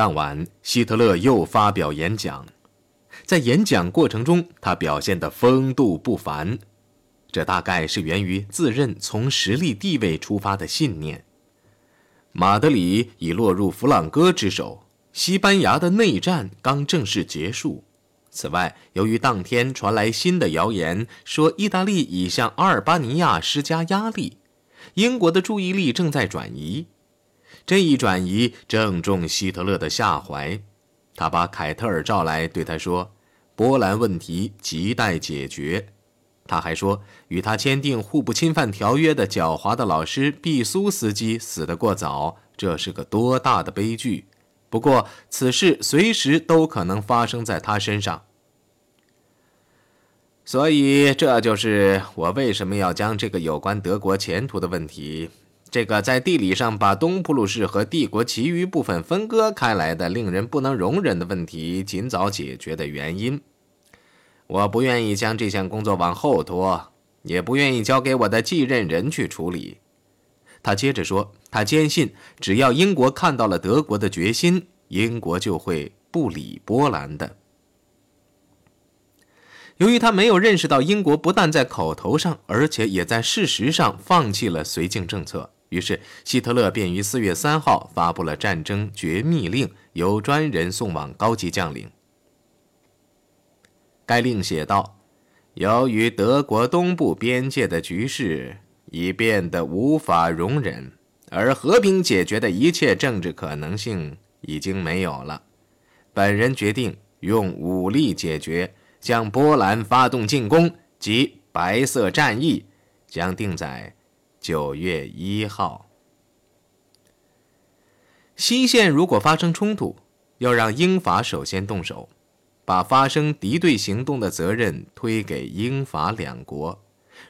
当晚，希特勒又发表演讲，在演讲过程中，他表现得风度不凡。这大概是源于自认从实力地位出发的信念。马德里已落入弗朗哥之手，西班牙的内战刚正式结束。此外，由于当天传来新的谣言，说意大利已向阿尔巴尼亚施加压力，英国的注意力正在转移。这一转移正中希特勒的下怀，他把凯特尔召来，对他说：“波兰问题亟待解决。”他还说，与他签订互不侵犯条约的狡猾的老师毕苏斯基死得过早，这是个多大的悲剧！不过，此事随时都可能发生在他身上。所以，这就是我为什么要将这个有关德国前途的问题，这个在地理上把东普鲁士和帝国其余部分分割开来的令人不能容忍的问题，尽早解决的原因。我不愿意将这项工作往后拖，也不愿意交给我的继任人去处理。他接着说：“他坚信，只要英国看到了德国的决心，英国就会不理波兰的。”由于他没有认识到英国不但在口头上，而且也在事实上放弃了绥靖政策，于是希特勒便于四月三号发布了战争绝密令，由专人送往高级将领。该令写道：“由于德国东部边界的局势已变得无法容忍，而和平解决的一切政治可能性已经没有了，本人决定用武力解决，向波兰发动进攻及白色战役，将定在九月一号。西线如果发生冲突，要让英法首先动手。”把发生敌对行动的责任推给英法两国。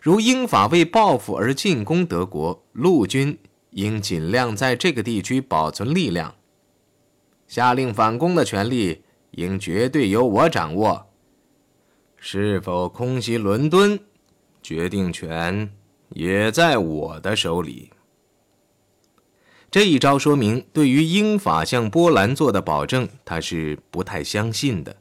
如英法为报复而进攻德国，陆军应尽量在这个地区保存力量。下令反攻的权利应绝对由我掌握。是否空袭伦敦，决定权也在我的手里。这一招说明，对于英法向波兰做的保证，他是不太相信的。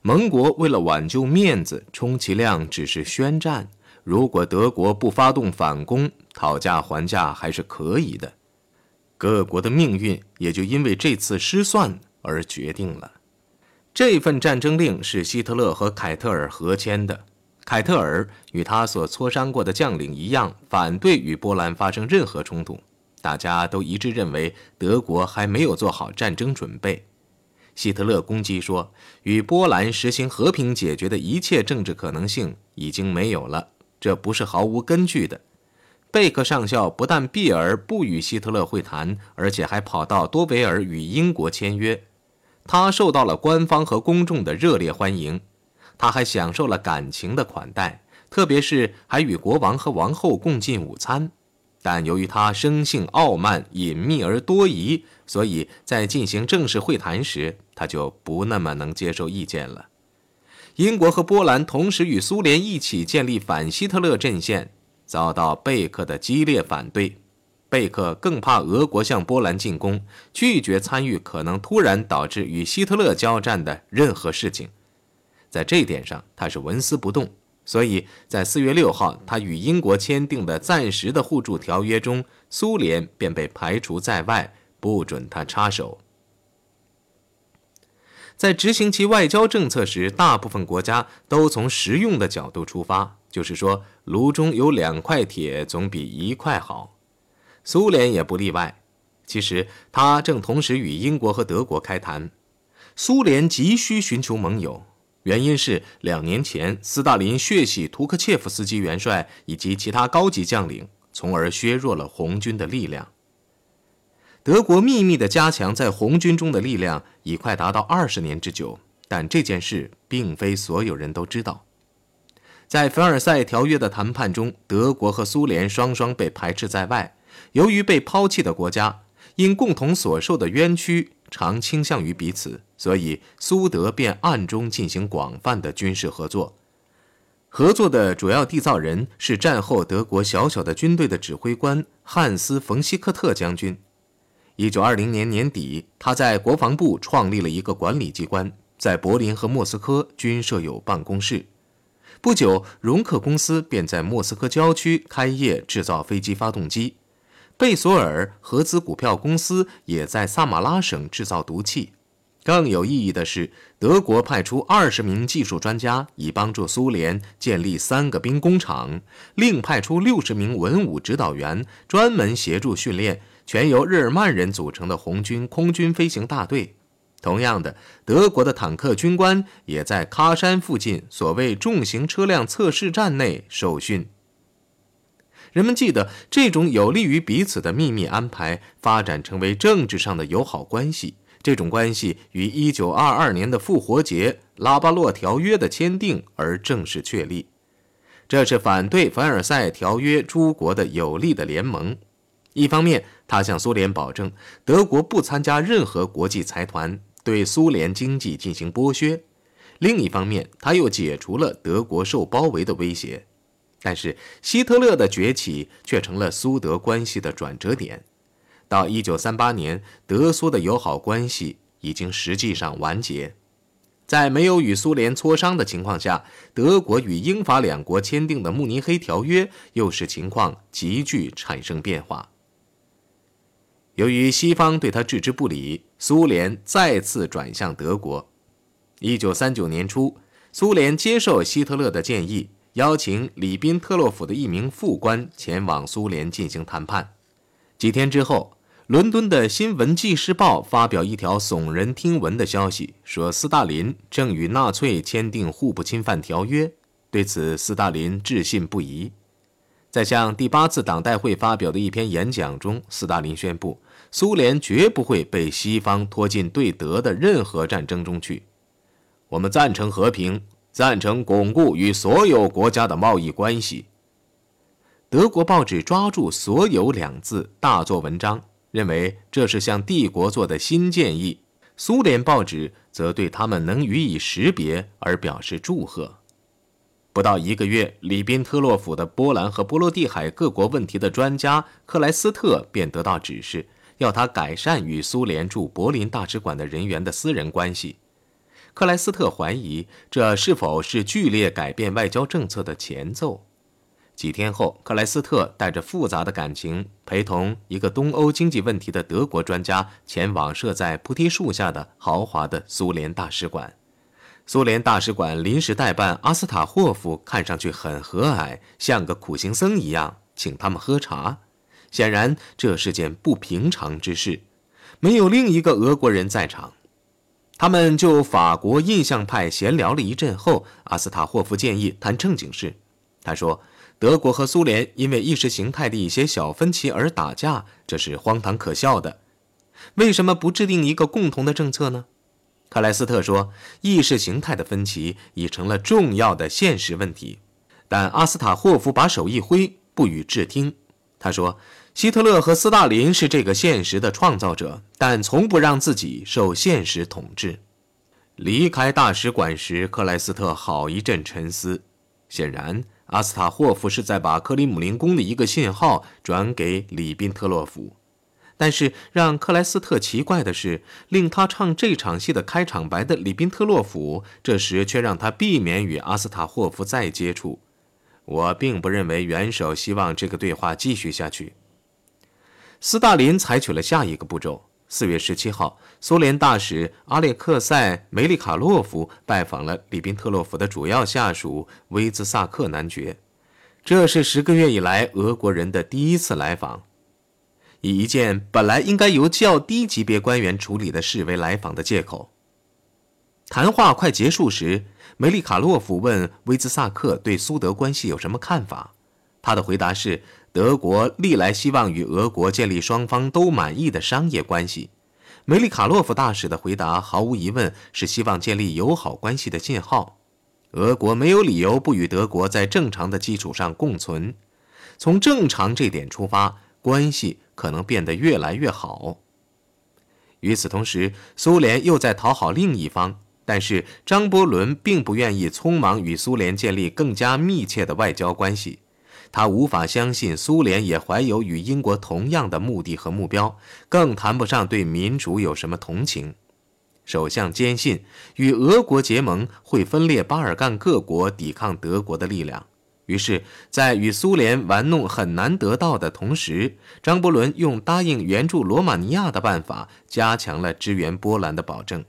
盟国为了挽救面子，充其量只是宣战。如果德国不发动反攻，讨价还价还是可以的。各国的命运也就因为这次失算而决定了。这份战争令是希特勒和凯特尔合签的。凯特尔与他所磋商过的将领一样，反对与波兰发生任何冲突。大家都一致认为，德国还没有做好战争准备。希特勒攻击说：“与波兰实行和平解决的一切政治可能性已经没有了，这不是毫无根据的。”贝克上校不但避而不与希特勒会谈，而且还跑到多维尔与英国签约。他受到了官方和公众的热烈欢迎，他还享受了感情的款待，特别是还与国王和王后共进午餐。但由于他生性傲慢、隐秘而多疑，所以在进行正式会谈时，他就不那么能接受意见了。英国和波兰同时与苏联一起建立反希特勒阵线，遭到贝克的激烈反对。贝克更怕俄国向波兰进攻，拒绝参与可能突然导致与希特勒交战的任何事情。在这一点上，他是纹丝不动。所以在四月六号，他与英国签订的暂时的互助条约中，苏联便被排除在外，不准他插手。在执行其外交政策时，大部分国家都从实用的角度出发，就是说，炉中有两块铁总比一块好。苏联也不例外。其实，他正同时与英国和德国开谈。苏联急需寻求盟友。原因是两年前斯大林血洗图克切夫斯基元帅以及其他高级将领，从而削弱了红军的力量。德国秘密地加强在红军中的力量，已快达到二十年之久。但这件事并非所有人都知道。在凡尔赛条约的谈判中，德国和苏联双双被排斥在外。由于被抛弃的国家因共同所受的冤屈。常倾向于彼此，所以苏德便暗中进行广泛的军事合作。合作的主要缔造人是战后德国小小的军队的指挥官汉斯·冯希克特将军。一九二零年年底，他在国防部创立了一个管理机关，在柏林和莫斯科均设有办公室。不久，容克公司便在莫斯科郊区开业制造飞机发动机。贝索尔合资股票公司也在萨马拉省制造毒气。更有意义的是，德国派出二十名技术专家，以帮助苏联建立三个兵工厂；另派出六十名文武指导员，专门协助训练全由日耳曼人组成的红军空军飞行大队。同样的，德国的坦克军官也在喀山附近所谓重型车辆测试站内受训。人们记得，这种有利于彼此的秘密安排，发展成为政治上的友好关系。这种关系于1922年的复活节拉巴洛条约的签订而正式确立。这是反对凡尔赛条约诸国的有力的联盟。一方面，他向苏联保证德国不参加任何国际财团，对苏联经济进行剥削；另一方面，他又解除了德国受包围的威胁。但是，希特勒的崛起却成了苏德关系的转折点。到一九三八年，德苏的友好关系已经实际上完结。在没有与苏联磋商的情况下，德国与英法两国签订的慕尼黑条约又使情况急剧产生变化。由于西方对他置之不理，苏联再次转向德国。一九三九年初，苏联接受希特勒的建议，邀请里宾特洛甫的一名副官前往苏联进行谈判。几天之后。伦敦的新闻纪事报发表一条耸人听闻的消息，说斯大林正与纳粹签订互不侵犯条约。对此，斯大林置信不疑。在向第八次党代会发表的一篇演讲中，斯大林宣布，苏联绝不会被西方拖进对德的任何战争中去。我们赞成和平，赞成巩固与所有国家的贸易关系。德国报纸抓住“所有”两字，大做文章。认为这是向帝国做的新建议，苏联报纸则对他们能予以识别而表示祝贺。不到一个月，里宾特洛甫的波兰和波罗的海各国问题的专家克莱斯特便得到指示，要他改善与苏联驻柏林大使馆的人员的私人关系。克莱斯特怀疑这是否是剧烈改变外交政策的前奏。几天后，克莱斯特带着复杂的感情，陪同一个东欧经济问题的德国专家前往设在菩提树下的豪华的苏联大使馆。苏联大使馆临时代办阿斯塔霍夫看上去很和蔼，像个苦行僧一样，请他们喝茶。显然，这是件不平常之事。没有另一个俄国人在场，他们就法国印象派闲聊了一阵后，阿斯塔霍夫建议谈正经事。他说。德国和苏联因为意识形态的一些小分歧而打架，这是荒唐可笑的。为什么不制定一个共同的政策呢？克莱斯特说：“意识形态的分歧已成了重要的现实问题。”但阿斯塔霍夫把手一挥，不予置听。他说：“希特勒和斯大林是这个现实的创造者，但从不让自己受现实统治。”离开大使馆时，克莱斯特好一阵沉思。显然。阿斯塔霍夫是在把克里姆林宫的一个信号转给里宾特洛甫，但是让克莱斯特奇怪的是，令他唱这场戏的开场白的里宾特洛甫，这时却让他避免与阿斯塔霍夫再接触。我并不认为元首希望这个对话继续下去。斯大林采取了下一个步骤。四月十七号，苏联大使阿列克塞·梅利卡洛夫拜访了里宾特洛夫的主要下属威兹萨克男爵。这是十个月以来俄国人的第一次来访，以一件本来应该由较低级别官员处理的事为来访的借口。谈话快结束时，梅利卡洛夫问威兹萨克对苏德关系有什么看法。他的回答是。德国历来希望与俄国建立双方都满意的商业关系。梅里卡洛夫大使的回答毫无疑问是希望建立友好关系的信号。俄国没有理由不与德国在正常的基础上共存。从正常这点出发，关系可能变得越来越好。与此同时，苏联又在讨好另一方，但是张伯伦并不愿意匆忙与苏联建立更加密切的外交关系。他无法相信苏联也怀有与英国同样的目的和目标，更谈不上对民主有什么同情。首相坚信与俄国结盟会分裂巴尔干各国抵抗德国的力量，于是，在与苏联玩弄很难得到的同时，张伯伦用答应援助罗马尼亚的办法加强了支援波兰的保证。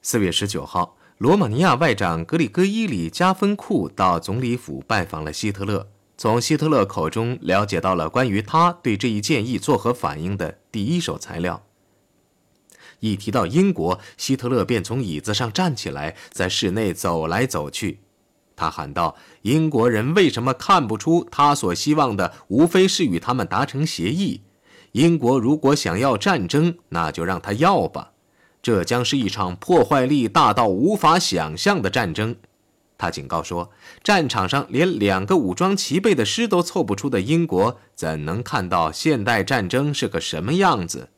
四月十九号，罗马尼亚外长格里戈伊里加芬库到总理府拜访了希特勒，从希特勒口中了解到了关于他对这一建议作何反应的第一手材料。一提到英国，希特勒便从椅子上站起来，在室内走来走去。他喊道：“英国人为什么看不出，他所希望的无非是与他们达成协议？英国如果想要战争，那就让他要吧。这将是一场破坏力大到无法想象的战争。”他警告说：“战场上连两个武装齐备的师都凑不出的英国，怎能看到现代战争是个什么样子？”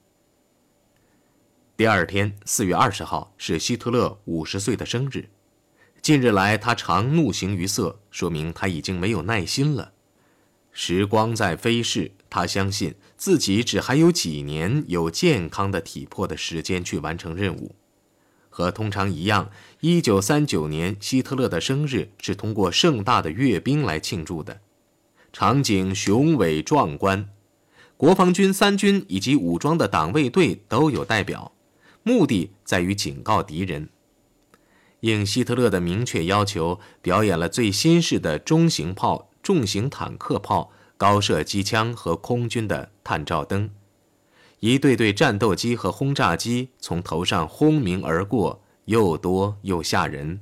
第二天，四月二十号是希特勒五十岁的生日。近日来，他常怒形于色，说明他已经没有耐心了。时光在飞逝，他相信自己只还有几年有健康的体魄的时间去完成任务。和通常一样，一九三九年希特勒的生日是通过盛大的阅兵来庆祝的，场景雄伟壮观，国防军三军以及武装的党卫队都有代表。目的在于警告敌人。应希特勒的明确要求，表演了最新式的中型炮、重型坦克炮、高射机枪和空军的探照灯。一对对战斗机和轰炸机从头上轰鸣而过，又多又吓人。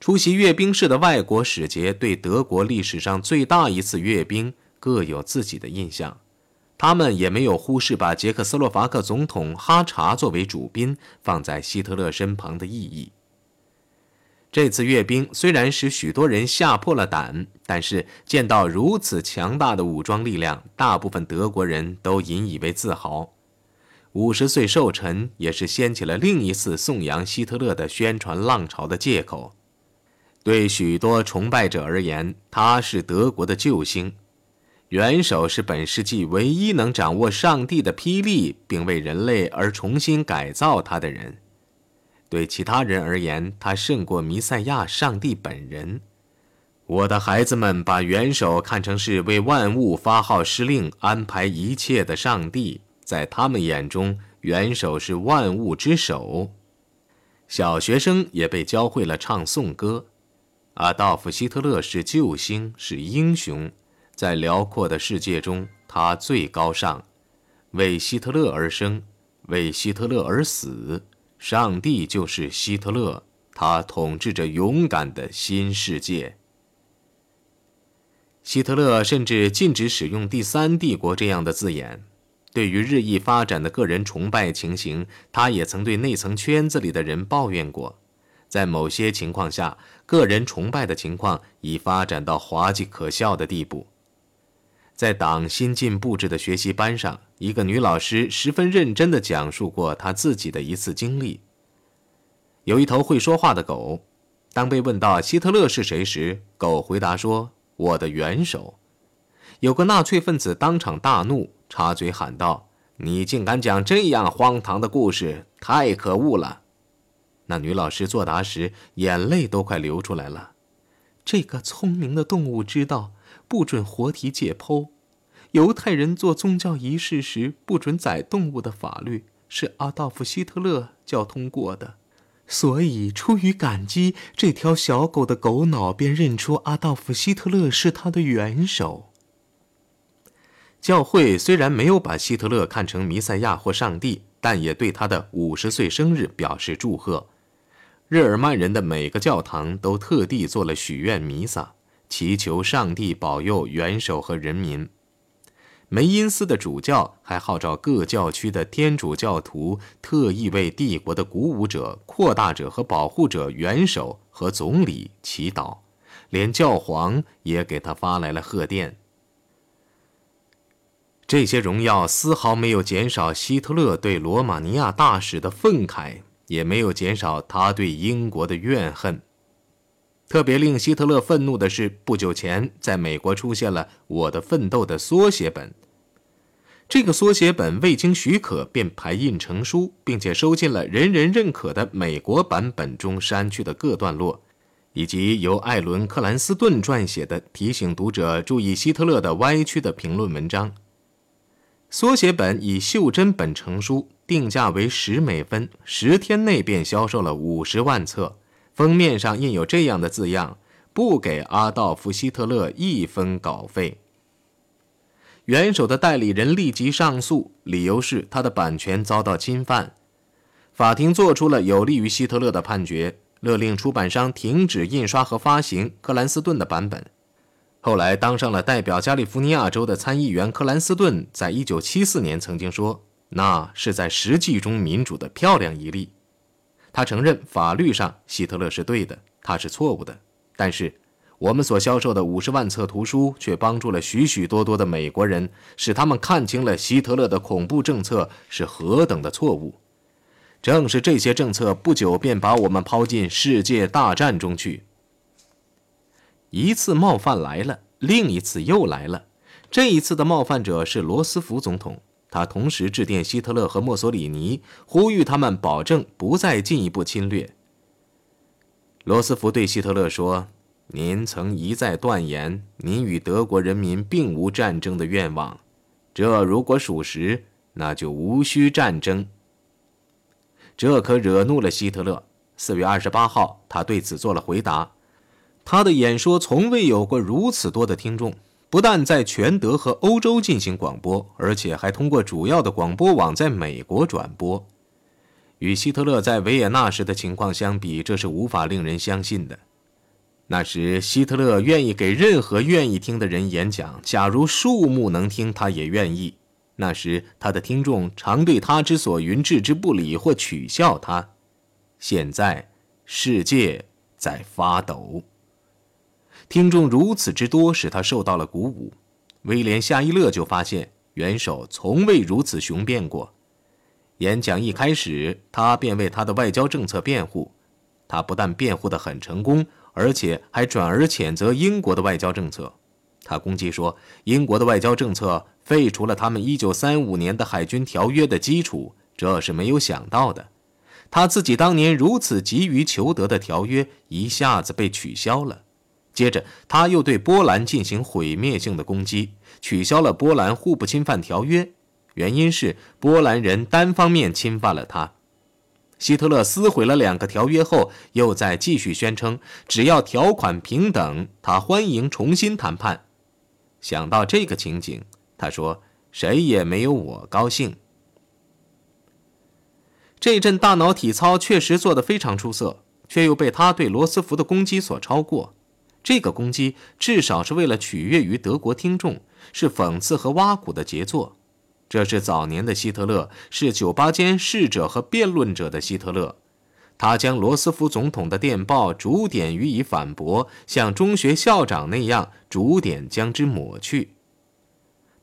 出席阅兵式的外国使节对德国历史上最大一次阅兵各有自己的印象。他们也没有忽视把捷克斯洛伐克总统哈查作为主宾放在希特勒身旁的意义。这次阅兵虽然使许多人吓破了胆，但是见到如此强大的武装力量，大部分德国人都引以为自豪。五十岁寿辰也是掀起了另一次颂扬希特勒的宣传浪潮的借口。对许多崇拜者而言，他是德国的救星。元首是本世纪唯一能掌握上帝的霹雳，并为人类而重新改造他的人。对其他人而言，他胜过弥赛亚上帝本人。我的孩子们把元首看成是为万物发号施令、安排一切的上帝，在他们眼中，元首是万物之首。小学生也被教会了唱颂歌。阿道夫·希特勒是救星，是英雄。在辽阔的世界中，他最高尚，为希特勒而生，为希特勒而死。上帝就是希特勒，他统治着勇敢的新世界。希特勒甚至禁止使用“第三帝国”这样的字眼。对于日益发展的个人崇拜情形，他也曾对内层圈子里的人抱怨过。在某些情况下，个人崇拜的情况已发展到滑稽可笑的地步。在党新近布置的学习班上，一个女老师十分认真地讲述过她自己的一次经历。有一头会说话的狗，当被问到希特勒是谁时，狗回答说：“我的元首。”有个纳粹分子当场大怒，插嘴喊道：“你竟敢讲这样荒唐的故事，太可恶了！”那女老师作答时，眼泪都快流出来了。这个聪明的动物知道。不准活体解剖，犹太人做宗教仪式时不准宰动物的法律是阿道夫·希特勒教通过的，所以出于感激，这条小狗的狗脑便认出阿道夫·希特勒是他的元首。教会虽然没有把希特勒看成弥赛亚或上帝，但也对他的五十岁生日表示祝贺。日耳曼人的每个教堂都特地做了许愿弥撒。祈求上帝保佑元首和人民。梅因斯的主教还号召各教区的天主教徒特意为帝国的鼓舞者、扩大者和保护者元首和总理祈祷，连教皇也给他发来了贺电。这些荣耀丝毫没有减少希特勒对罗马尼亚大使的愤慨，也没有减少他对英国的怨恨。特别令希特勒愤怒的是，不久前在美国出现了《我的奋斗》的缩写本。这个缩写本未经许可便排印成书，并且收进了人人认可的美国版本中删去的各段落，以及由艾伦·克兰斯顿撰写的提醒读者注意希特勒的歪曲的评论文章。缩写本以袖珍本成书，定价为十美分，十天内便销售了五十万册。封面上印有这样的字样：“不给阿道夫·希特勒一分稿费。”元首的代理人立即上诉，理由是他的版权遭到侵犯。法庭作出了有利于希特勒的判决，勒令出版商停止印刷和发行克兰斯顿的版本。后来当上了代表加利福尼亚州的参议员克兰斯顿，在一九七四年曾经说：“那是在实际中民主的漂亮一例。”他承认法律上希特勒是对的，他是错误的，但是。我们所销售的五十万册图书，却帮助了许许多多的美国人，使他们看清了希特勒的恐怖政策是何等的错误。正是这些政策，不久便把我们抛进世界大战中去。一次冒犯来了，另一次又来了。这一次的冒犯者是罗斯福总统，他同时致电希特勒和墨索里尼，呼吁他们保证不再进一步侵略。罗斯福对希特勒说。您曾一再断言，您与德国人民并无战争的愿望。这如果属实，那就无需战争。这可惹怒了希特勒。四月二十八号，他对此做了回答。他的演说从未有过如此多的听众，不但在全德和欧洲进行广播，而且还通过主要的广播网在美国转播。与希特勒在维也纳时的情况相比，这是无法令人相信的。那时，希特勒愿意给任何愿意听的人演讲。假如树木能听，他也愿意。那时，他的听众常对他之所云置之不理或取笑他。现在，世界在发抖。听众如此之多，使他受到了鼓舞。威廉·夏伊勒就发现，元首从未如此雄辩过。演讲一开始，他便为他的外交政策辩护。他不但辩护得很成功。而且还转而谴责英国的外交政策，他攻击说，英国的外交政策废除了他们1935年的海军条约的基础，这是没有想到的。他自己当年如此急于求得的条约一下子被取消了。接着，他又对波兰进行毁灭性的攻击，取消了波兰互不侵犯条约，原因是波兰人单方面侵犯了他。希特勒撕毁了两个条约后，又在继续宣称，只要条款平等，他欢迎重新谈判。想到这个情景，他说：“谁也没有我高兴。”这阵大脑体操确实做得非常出色，却又被他对罗斯福的攻击所超过。这个攻击至少是为了取悦于德国听众，是讽刺和挖苦的杰作。这是早年的希特勒，是酒吧间侍者和辩论者的希特勒。他将罗斯福总统的电报逐点予以反驳，像中学校长那样逐点将之抹去。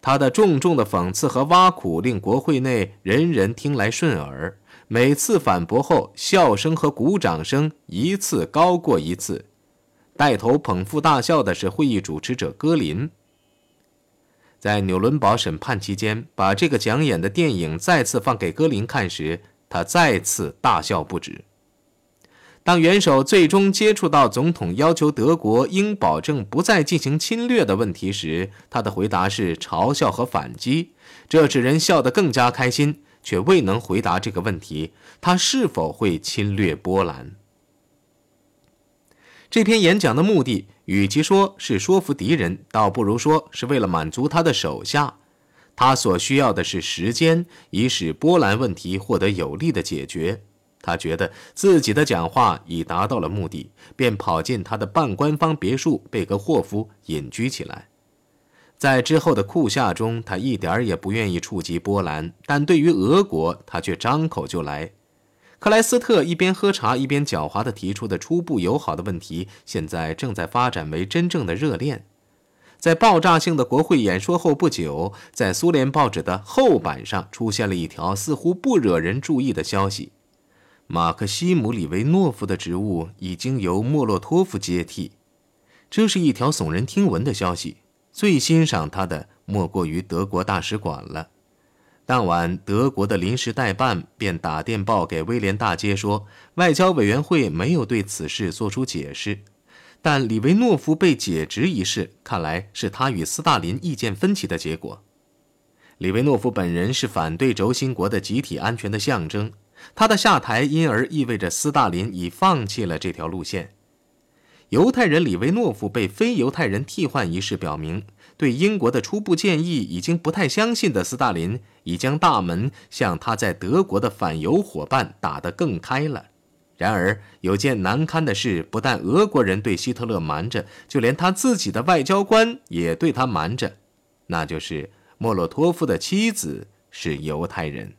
他的重重的讽刺和挖苦令国会内人人听来顺耳。每次反驳后，笑声和鼓掌声一次高过一次。带头捧腹大笑的是会议主持者戈林。在纽伦堡审判期间，把这个讲演的电影再次放给戈林看时，他再次大笑不止。当元首最终接触到总统要求德国应保证不再进行侵略的问题时，他的回答是嘲笑和反击，这使人笑得更加开心，却未能回答这个问题：他是否会侵略波兰？这篇演讲的目的，与其说是说服敌人，倒不如说是为了满足他的手下。他所需要的是时间，以使波兰问题获得有力的解决。他觉得自己的讲话已达到了目的，便跑进他的半官方别墅贝格霍夫隐居起来。在之后的酷夏中，他一点也不愿意触及波兰，但对于俄国，他却张口就来。克莱斯特一边喝茶一边狡猾地提出的初步友好的问题，现在正在发展为真正的热恋。在爆炸性的国会演说后不久，在苏联报纸的后版上出现了一条似乎不惹人注意的消息：马克西姆·里维诺夫的职务已经由莫洛托夫接替。这是一条耸人听闻的消息。最欣赏他的莫过于德国大使馆了。当晚，德国的临时代办便打电报给威廉大街说，外交委员会没有对此事作出解释。但李维诺夫被解职一事，看来是他与斯大林意见分歧的结果。李维诺夫本人是反对轴心国的集体安全的象征，他的下台因而意味着斯大林已放弃了这条路线。犹太人李维诺夫被非犹太人替换一事表明，对英国的初步建议已经不太相信的斯大林，已将大门向他在德国的反犹伙伴打得更开了。然而，有件难堪的事，不但俄国人对希特勒瞒着，就连他自己的外交官也对他瞒着，那就是莫洛托夫的妻子是犹太人。